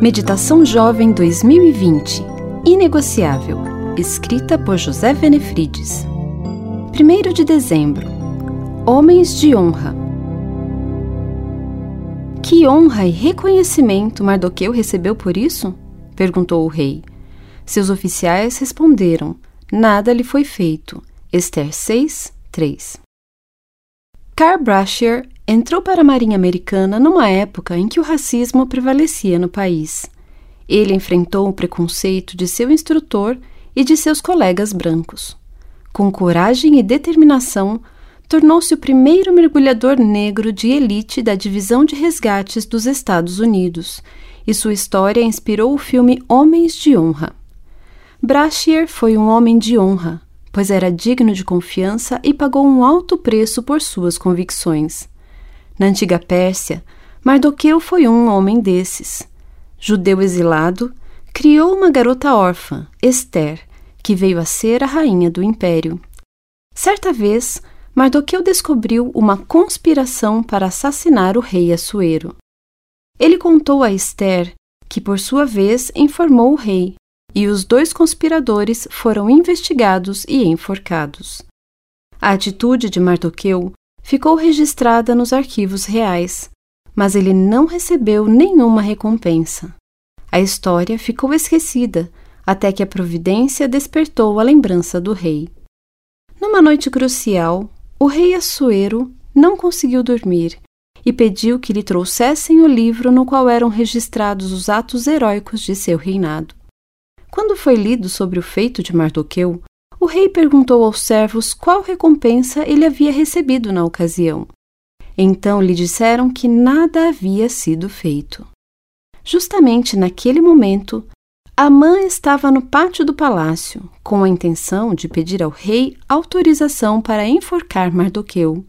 Meditação Jovem 2020 Inegociável, escrita por José Venefrides. 1 de dezembro Homens de Honra. Que honra e reconhecimento Mardoqueu recebeu por isso? perguntou o rei. Seus oficiais responderam: Nada lhe foi feito. Esther 6, 3. Carl Brasher entrou para a Marinha Americana numa época em que o racismo prevalecia no país. Ele enfrentou o preconceito de seu instrutor e de seus colegas brancos. Com coragem e determinação, tornou-se o primeiro mergulhador negro de elite da Divisão de Resgates dos Estados Unidos, e sua história inspirou o filme Homens de Honra. Brashear foi um homem de honra, pois era digno de confiança e pagou um alto preço por suas convicções. Na antiga Pérsia, Mardoqueu foi um homem desses. Judeu exilado, criou uma garota órfã, Esther, que veio a ser a rainha do império. Certa vez, Mardoqueu descobriu uma conspiração para assassinar o rei Assuero. Ele contou a Esther, que por sua vez informou o rei, e os dois conspiradores foram investigados e enforcados. A atitude de Mardoqueu ficou registrada nos arquivos reais, mas ele não recebeu nenhuma recompensa. A história ficou esquecida até que a providência despertou a lembrança do rei. Numa noite crucial, o rei Assuero não conseguiu dormir e pediu que lhe trouxessem o livro no qual eram registrados os atos heróicos de seu reinado. Quando foi lido sobre o feito de Mardoqueu, rei perguntou aos servos qual recompensa ele havia recebido na ocasião. Então lhe disseram que nada havia sido feito. Justamente naquele momento, Amã estava no pátio do palácio, com a intenção de pedir ao rei autorização para enforcar Mardoqueu.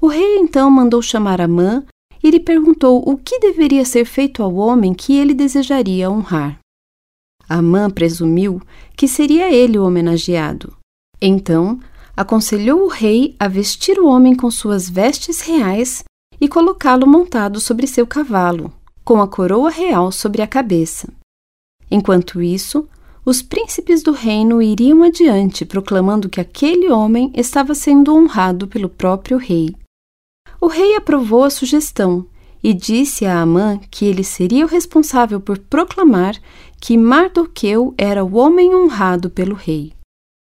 O rei então mandou chamar Amã e lhe perguntou o que deveria ser feito ao homem que ele desejaria honrar. Amã presumiu que seria ele o homenageado. Então, aconselhou o rei a vestir o homem com suas vestes reais e colocá-lo montado sobre seu cavalo, com a coroa real sobre a cabeça. Enquanto isso, os príncipes do reino iriam adiante proclamando que aquele homem estava sendo honrado pelo próprio rei. O rei aprovou a sugestão e disse a Amã que ele seria o responsável por proclamar que Mardoqueu era o homem honrado pelo rei.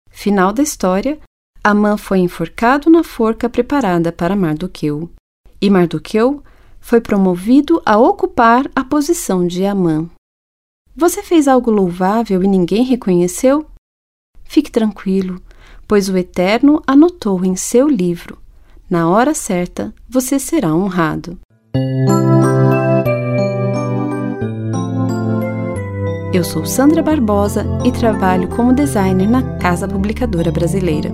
Final da história: Amã foi enforcado na forca preparada para Mardoqueu, e Mardoqueu foi promovido a ocupar a posição de Amã. Você fez algo louvável e ninguém reconheceu? Fique tranquilo, pois o Eterno anotou em seu livro. Na hora certa, você será honrado. Eu sou Sandra Barbosa e trabalho como designer na Casa Publicadora Brasileira.